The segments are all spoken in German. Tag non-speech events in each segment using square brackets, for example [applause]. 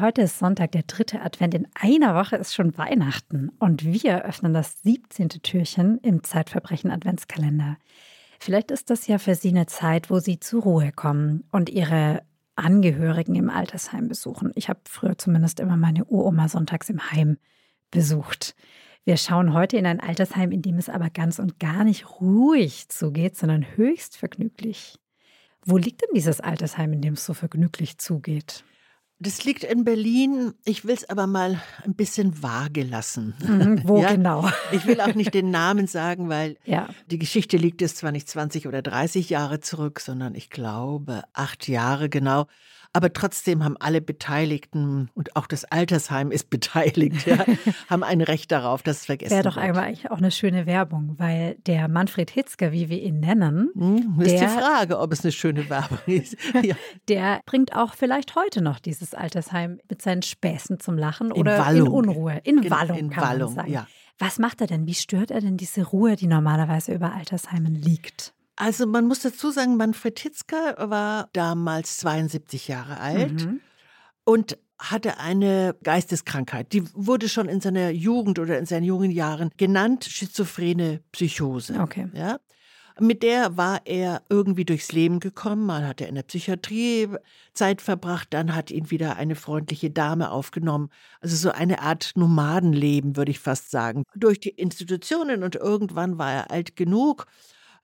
Heute ist Sonntag, der dritte Advent. In einer Woche ist schon Weihnachten und wir öffnen das 17. Türchen im Zeitverbrechen Adventskalender. Vielleicht ist das ja für Sie eine Zeit, wo Sie zur Ruhe kommen und Ihre Angehörigen im Altersheim besuchen. Ich habe früher zumindest immer meine Uroma sonntags im Heim besucht. Wir schauen heute in ein Altersheim, in dem es aber ganz und gar nicht ruhig zugeht, sondern höchst vergnüglich. Wo liegt denn dieses Altersheim, in dem es so vergnüglich zugeht? Das liegt in Berlin. Ich will es aber mal ein bisschen vage lassen. Mhm, wo [laughs] ja? genau? Ich will auch nicht den Namen sagen, weil [laughs] ja. die Geschichte liegt jetzt zwar nicht 20 oder 30 Jahre zurück, sondern ich glaube acht Jahre genau. Aber trotzdem haben alle Beteiligten und auch das Altersheim ist [laughs] beteiligt, ja, haben ein Recht darauf, dass es vergessen Wäre doch wird. eigentlich auch eine schöne Werbung, weil der Manfred Hitzker, wie wir ihn nennen, hm, ist der, die Frage, ob es eine schöne Werbung [laughs] ist. Ja. der bringt auch vielleicht heute noch dieses Altersheim mit seinen Späßen zum Lachen in oder Wallung. in Unruhe, in, in Wallung, in kann Wallung, man sagen. Ja. Was macht er denn? Wie stört er denn diese Ruhe, die normalerweise über Altersheimen liegt? Also man muss dazu sagen, Manfred Hitzker war damals 72 Jahre alt mhm. und hatte eine Geisteskrankheit. Die wurde schon in seiner Jugend oder in seinen jungen Jahren genannt, schizophrene Psychose. Okay. Ja? Mit der war er irgendwie durchs Leben gekommen. Mal hat er in der Psychiatrie Zeit verbracht, dann hat ihn wieder eine freundliche Dame aufgenommen. Also so eine Art Nomadenleben, würde ich fast sagen. Durch die Institutionen und irgendwann war er alt genug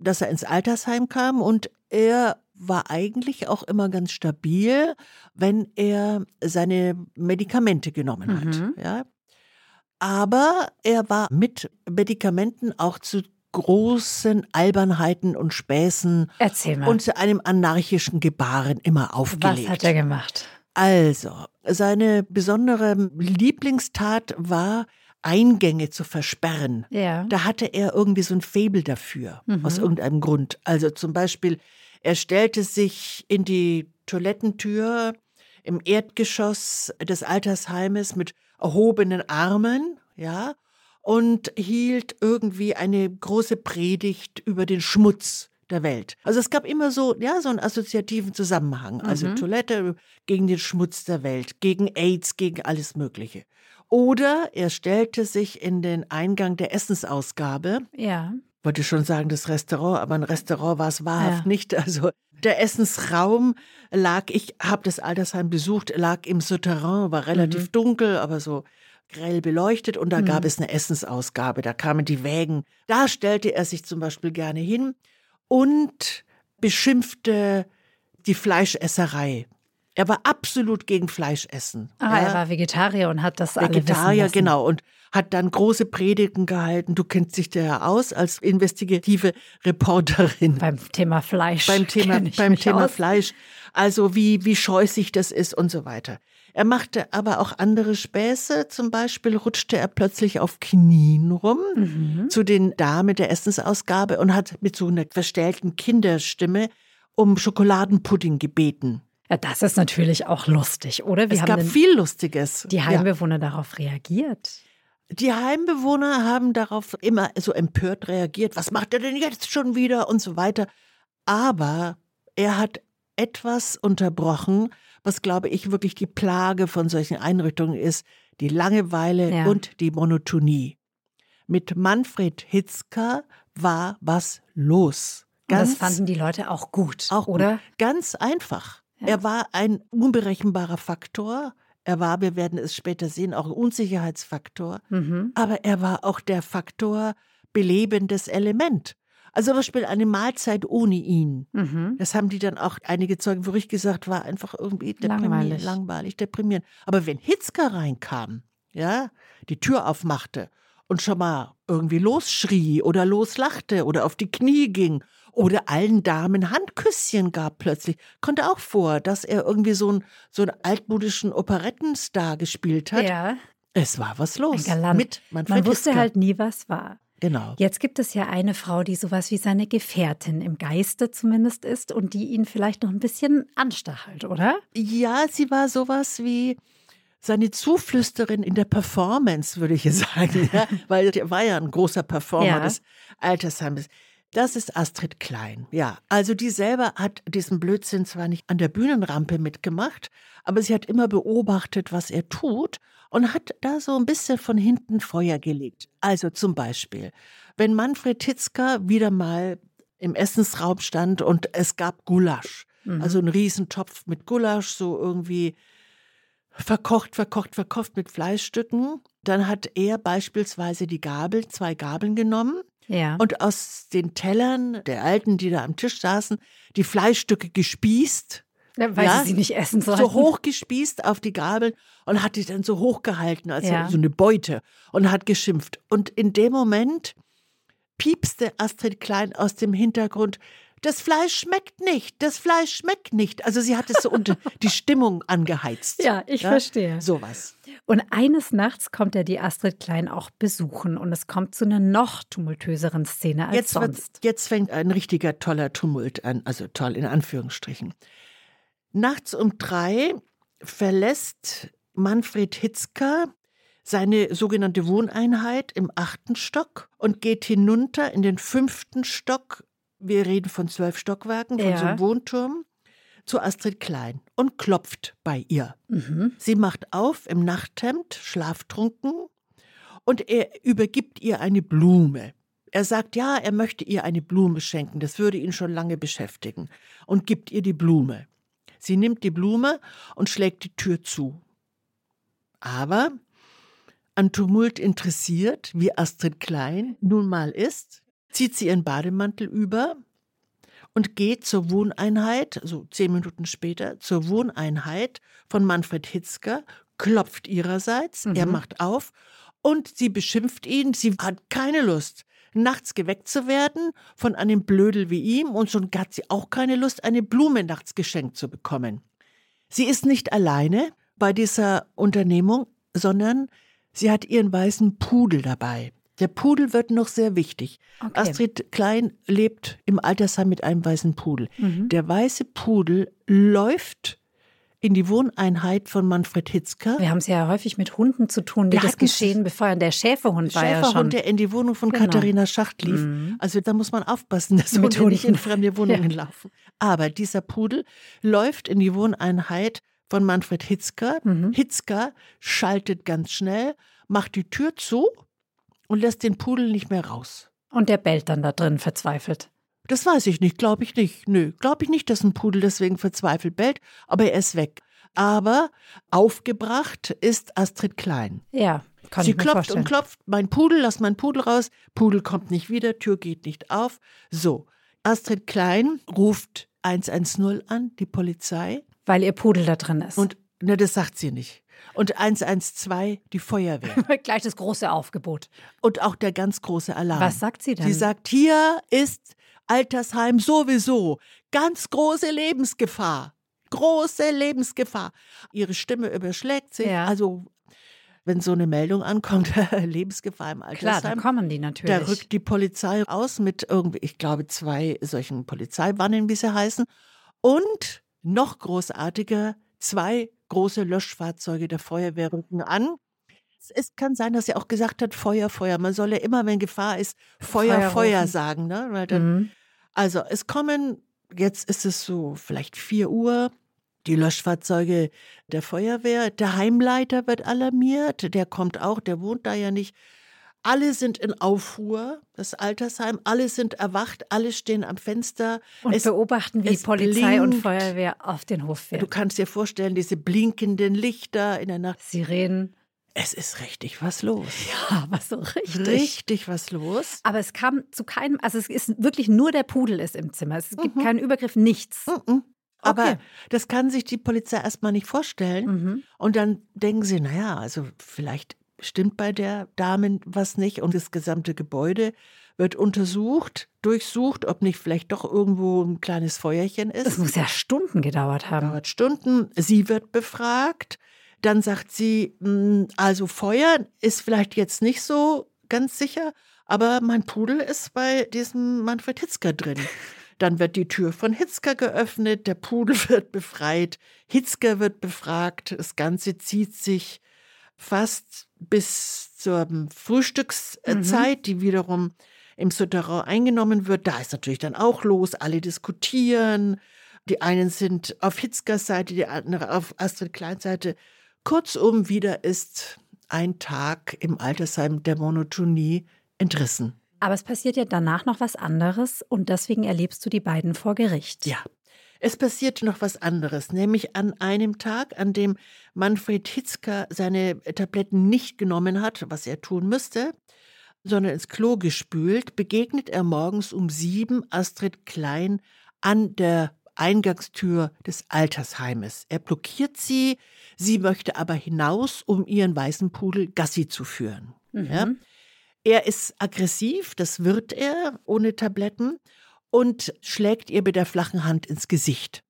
dass er ins Altersheim kam und er war eigentlich auch immer ganz stabil, wenn er seine Medikamente genommen hat. Mhm. Ja. Aber er war mit Medikamenten auch zu großen Albernheiten und Späßen und zu einem anarchischen Gebaren immer aufgelegt. Was hat er gemacht? Also, seine besondere Lieblingstat war, Eingänge zu versperren. Ja. Da hatte er irgendwie so ein Fabel dafür, mhm. aus irgendeinem Grund. Also zum Beispiel, er stellte sich in die Toilettentür im Erdgeschoss des Altersheimes mit erhobenen Armen, ja, und hielt irgendwie eine große Predigt über den Schmutz der Welt. Also es gab immer so, ja, so einen assoziativen Zusammenhang. Also mhm. Toilette gegen den Schmutz der Welt, gegen AIDS, gegen alles Mögliche. Oder er stellte sich in den Eingang der Essensausgabe. Ja. Wollte schon sagen, das Restaurant, aber ein Restaurant war es wahrhaft ja. nicht. Also der Essensraum lag, ich habe das Altersheim besucht, lag im Souterrain, war relativ mhm. dunkel, aber so grell beleuchtet und da mhm. gab es eine Essensausgabe, da kamen die Wägen. Da stellte er sich zum Beispiel gerne hin und beschimpfte die Fleischesserei. Er war absolut gegen Fleischessen. Ah, ja. er war Vegetarier und hat das Vegetarier, genau. Und hat dann große Predigten gehalten. Du kennst dich da ja aus als investigative Reporterin. Beim Thema Fleisch. Beim Thema, beim Thema Fleisch. Also wie, wie scheußig das ist und so weiter. Er machte aber auch andere Späße. Zum Beispiel rutschte er plötzlich auf Knien rum mhm. zu den Damen der Essensausgabe und hat mit so einer verstellten Kinderstimme um Schokoladenpudding gebeten. Ja, das ist natürlich auch lustig, oder? Wie es gab viel Lustiges. Die Heimbewohner ja. darauf reagiert? Die Heimbewohner haben darauf immer so empört reagiert. Was macht er denn jetzt schon wieder und so weiter. Aber er hat etwas unterbrochen, was, glaube ich, wirklich die Plage von solchen Einrichtungen ist, die Langeweile ja. und die Monotonie. Mit Manfred Hitzker war was los. Ganz, und das fanden die Leute auch gut, auch oder? Gut. Ganz einfach. Er war ein unberechenbarer Faktor. Er war, wir werden es später sehen, auch ein Unsicherheitsfaktor. Mhm. Aber er war auch der Faktor belebendes Element. Also zum Beispiel eine Mahlzeit ohne ihn. Mhm. Das haben die dann auch einige Zeugen für ich gesagt, war einfach irgendwie langweilig. langweilig, deprimierend. Aber wenn Hitzker reinkam, ja, die Tür aufmachte und schon mal irgendwie losschrie oder loslachte oder auf die Knie ging oder allen Damen Handküsschen gab plötzlich. Kommt auch vor, dass er irgendwie so, ein, so einen altmodischen Operettenstar gespielt hat. Ja. Es war was los. Mit Man wusste Hitzka. halt nie, was war. Genau. Jetzt gibt es ja eine Frau, die sowas wie seine Gefährtin im Geiste zumindest ist und die ihn vielleicht noch ein bisschen anstachelt, oder? Ja, sie war sowas wie seine Zuflüsterin in der Performance, würde ich [laughs] sagen, ja? weil er war ja ein großer Performer ja. des Altersheimes. Das ist Astrid Klein, ja. Also die selber hat diesen Blödsinn zwar nicht an der Bühnenrampe mitgemacht, aber sie hat immer beobachtet, was er tut und hat da so ein bisschen von hinten Feuer gelegt. Also zum Beispiel, wenn Manfred Hitzker wieder mal im Essensraum stand und es gab Gulasch, mhm. also ein Riesentopf mit Gulasch, so irgendwie verkocht, verkocht, verkocht mit Fleischstücken, dann hat er beispielsweise die Gabel, zwei Gabeln genommen ja. und aus den Tellern der Alten, die da am Tisch saßen, die Fleischstücke gespießt. Ja, weil ja, sie sie nicht essen sollten. So hoch gespießt auf die Gabel und hat die dann so hochgehalten, als ja. so eine Beute und hat geschimpft. Und in dem Moment piepste Astrid Klein aus dem Hintergrund, das Fleisch schmeckt nicht, das Fleisch schmeckt nicht. Also sie hat es so unter [laughs] die Stimmung angeheizt. Ja, ich ja? verstehe. Sowas. Und eines Nachts kommt er die Astrid Klein auch besuchen und es kommt zu einer noch tumultöseren Szene als jetzt sonst. Wird, jetzt fängt ein richtiger toller Tumult an, also toll in Anführungsstrichen. Nachts um drei verlässt Manfred Hitzker seine sogenannte Wohneinheit im achten Stock und geht hinunter in den fünften Stock wir reden von zwölf Stockwerken, von ja. so einem Wohnturm, zu Astrid Klein und klopft bei ihr. Mhm. Sie macht auf im Nachthemd, schlaftrunken, und er übergibt ihr eine Blume. Er sagt, ja, er möchte ihr eine Blume schenken, das würde ihn schon lange beschäftigen, und gibt ihr die Blume. Sie nimmt die Blume und schlägt die Tür zu. Aber an Tumult interessiert, wie Astrid Klein nun mal ist, zieht sie ihren Bademantel über und geht zur Wohneinheit, so zehn Minuten später, zur Wohneinheit von Manfred Hitzker, klopft ihrerseits, mhm. er macht auf und sie beschimpft ihn, sie hat keine Lust, nachts geweckt zu werden von einem Blödel wie ihm und schon hat sie auch keine Lust, eine Blume nachts geschenkt zu bekommen. Sie ist nicht alleine bei dieser Unternehmung, sondern sie hat ihren weißen Pudel dabei. Der Pudel wird noch sehr wichtig. Okay. Astrid Klein lebt im Altersheim mit einem weißen Pudel. Mhm. Der weiße Pudel läuft in die Wohneinheit von Manfred Hitzker. Wir haben es ja häufig mit Hunden zu tun, die Wir das Geschehen befeuern. Der Schäferhund war Schäferhund, ja schon. der in die Wohnung von genau. Katharina Schacht lief. Mhm. Also da muss man aufpassen, [laughs] dass mit Hunde nicht in fremde Wohnungen ja. laufen. Aber dieser Pudel läuft in die Wohneinheit von Manfred Hitzker. Mhm. Hitzker schaltet ganz schnell, macht die Tür zu und lässt den Pudel nicht mehr raus. Und der bellt dann da drin verzweifelt. Das weiß ich nicht, glaube ich nicht. Nö, glaube ich nicht, dass ein Pudel deswegen verzweifelt bellt, aber er ist weg. Aber aufgebracht ist Astrid Klein. Ja, kann Sie ich mir klopft vorstellen. und klopft, mein Pudel, lass mein Pudel raus. Pudel kommt nicht wieder, Tür geht nicht auf. So, Astrid Klein ruft 110 an, die Polizei. Weil ihr Pudel da drin ist. Und ne, das sagt sie nicht. Und 112 die Feuerwehr. [laughs] Gleich das große Aufgebot. Und auch der ganz große Alarm. Was sagt sie denn? Sie sagt, hier ist Altersheim sowieso ganz große Lebensgefahr. Große Lebensgefahr. Ihre Stimme überschlägt sich. Ja. Also wenn so eine Meldung ankommt, [laughs] Lebensgefahr im Altersheim. Klar, da kommen die natürlich. Da rückt die Polizei aus mit irgendwie, ich glaube, zwei solchen Polizeiwannen, wie sie heißen. Und noch großartiger, zwei große Löschfahrzeuge der Feuerwehr rücken an. Es kann sein, dass er auch gesagt hat, Feuer, Feuer. Man soll ja immer, wenn Gefahr ist, Feuer, Feuer, Feuer sagen. Ne? Dann, mhm. Also es kommen, jetzt ist es so vielleicht 4 Uhr, die Löschfahrzeuge der Feuerwehr. Der Heimleiter wird alarmiert, der kommt auch, der wohnt da ja nicht. Alle sind in Aufruhr, das Altersheim, alle sind erwacht, alle stehen am Fenster. Und es, beobachten, wie Polizei blinkt. und Feuerwehr auf den Hof fährt. Du kannst dir vorstellen, diese blinkenden Lichter in der Nacht. Sirenen. Es ist richtig was los. Ja, was so richtig. Richtig was los. Aber es kam zu keinem, also es ist wirklich nur der Pudel ist im Zimmer. Es gibt mhm. keinen Übergriff, nichts. Mhm. Aber okay. das kann sich die Polizei erstmal nicht vorstellen. Mhm. Und dann denken sie, naja, also vielleicht stimmt bei der Dame was nicht und das gesamte Gebäude wird untersucht, durchsucht, ob nicht vielleicht doch irgendwo ein kleines Feuerchen ist. Das muss ja Stunden gedauert haben. Dauert Stunden. Sie wird befragt. Dann sagt sie, hm, also Feuer ist vielleicht jetzt nicht so ganz sicher, aber mein Pudel ist bei diesem Manfred Hitzker drin. [laughs] Dann wird die Tür von Hitzker geöffnet, der Pudel [laughs] wird befreit, Hitzker wird befragt, das Ganze zieht sich fast bis zur Frühstückszeit, mhm. die wiederum im Souterrain eingenommen wird. Da ist natürlich dann auch los, alle diskutieren. Die einen sind auf Hitzkers Seite, die anderen auf Astrid Kleins Seite. Kurzum, wieder ist ein Tag im Altersheim der Monotonie entrissen. Aber es passiert ja danach noch was anderes und deswegen erlebst du die beiden vor Gericht. Ja. Es passiert noch was anderes, nämlich an einem Tag, an dem Manfred Hitzker seine Tabletten nicht genommen hat, was er tun müsste, sondern ins Klo gespült, begegnet er morgens um sieben Astrid Klein an der Eingangstür des Altersheimes. Er blockiert sie, sie möchte aber hinaus, um ihren weißen Pudel Gassi zu führen. Mhm. Ja? Er ist aggressiv, das wird er ohne Tabletten, und schlägt ihr mit der flachen Hand ins Gesicht.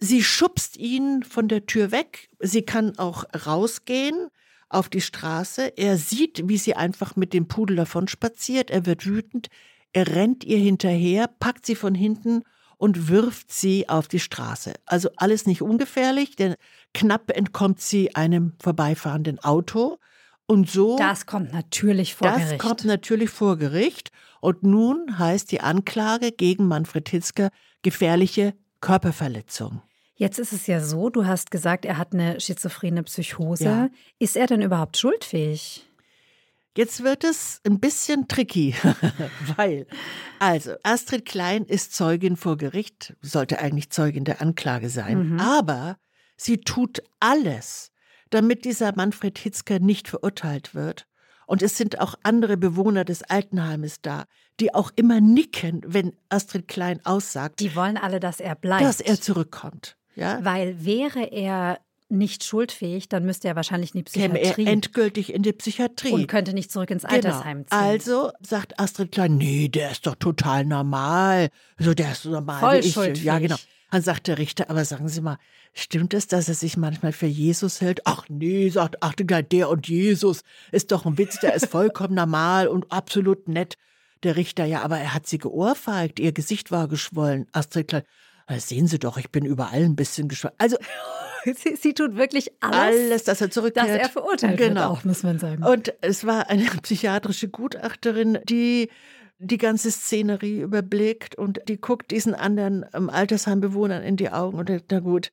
Sie schubst ihn von der Tür weg, sie kann auch rausgehen auf die Straße, er sieht, wie sie einfach mit dem Pudel davon spaziert, er wird wütend, er rennt ihr hinterher, packt sie von hinten und wirft sie auf die Straße. Also alles nicht ungefährlich, denn knapp entkommt sie einem vorbeifahrenden Auto. Und so. Das kommt natürlich vor das Gericht. Das kommt natürlich vor Gericht. Und nun heißt die Anklage gegen Manfred Hitzker gefährliche Körperverletzung. Jetzt ist es ja so, du hast gesagt, er hat eine schizophrene Psychose. Ja. Ist er denn überhaupt schuldfähig? Jetzt wird es ein bisschen tricky, [laughs] weil, also, Astrid Klein ist Zeugin vor Gericht, sollte eigentlich Zeugin der Anklage sein, mhm. aber sie tut alles, damit dieser Manfred Hitzker nicht verurteilt wird. Und es sind auch andere Bewohner des Altenheimes da, die auch immer nicken, wenn Astrid Klein aussagt. Die wollen alle, dass er bleibt. Dass er zurückkommt. Ja? Weil wäre er nicht schuldfähig, dann müsste er wahrscheinlich in die Psychiatrie. Käme er endgültig in die Psychiatrie. Und könnte nicht zurück ins genau. Altersheim ziehen. Also sagt Astrid Klein, nee, der ist doch total normal. So, der ist normal Voll wie ich. Schuldfähig. Ja, genau. Dann sagt der Richter, aber sagen Sie mal, stimmt es, dass er sich manchmal für Jesus hält? Ach nee, sagt Klein, der und Jesus ist doch ein Witz, der ist vollkommen normal und absolut nett. Der Richter, ja, aber er hat sie geohrfeigt, ihr Gesicht war geschwollen. Astrid Klein, sehen Sie doch, ich bin überall ein bisschen geschwollen. Also [laughs] Sie, sie, tut wirklich alles, alles, dass er zurückkehrt. Dass er verurteilt genau. wird auch, muss man sagen. Und es war eine [laughs] psychiatrische Gutachterin, die die ganze Szenerie überblickt und die guckt diesen anderen ähm, Altersheimbewohnern in die Augen und denkt, na gut,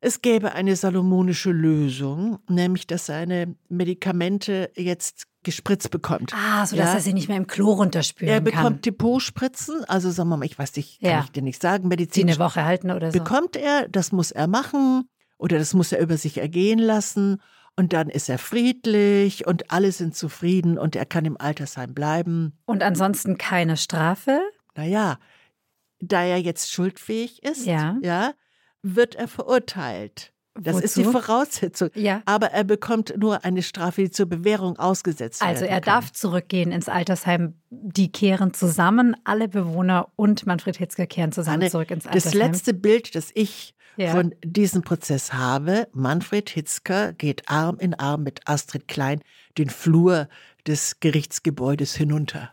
es gäbe eine salomonische Lösung, nämlich dass seine Medikamente jetzt gespritzt bekommt. Ah, so dass ja. er sie nicht mehr im Klo runterspülen kann. Er bekommt kann. Depotspritzen, also sagen wir mal, ich weiß nicht, kann ja. ich dir nicht sagen, Medizin. eine Woche halten oder so. Bekommt er, das muss er machen oder das muss er über sich ergehen lassen und dann ist er friedlich und alle sind zufrieden und er kann im Altersheim bleiben. Und ansonsten keine Strafe? Naja, da er jetzt schuldfähig ist, ja. Ja, wird er verurteilt. Das Wozu? ist die Voraussetzung. Ja. Aber er bekommt nur eine Strafe, die zur Bewährung ausgesetzt wird. Also er kann. darf zurückgehen ins Altersheim. Die kehren zusammen, alle Bewohner und Manfred Hitzger kehren zusammen Anne, zurück ins Altersheim. Das letzte Bild, das ich ja. von diesem Prozess habe, Manfred Hitzker geht Arm in Arm mit Astrid Klein den Flur des Gerichtsgebäudes hinunter.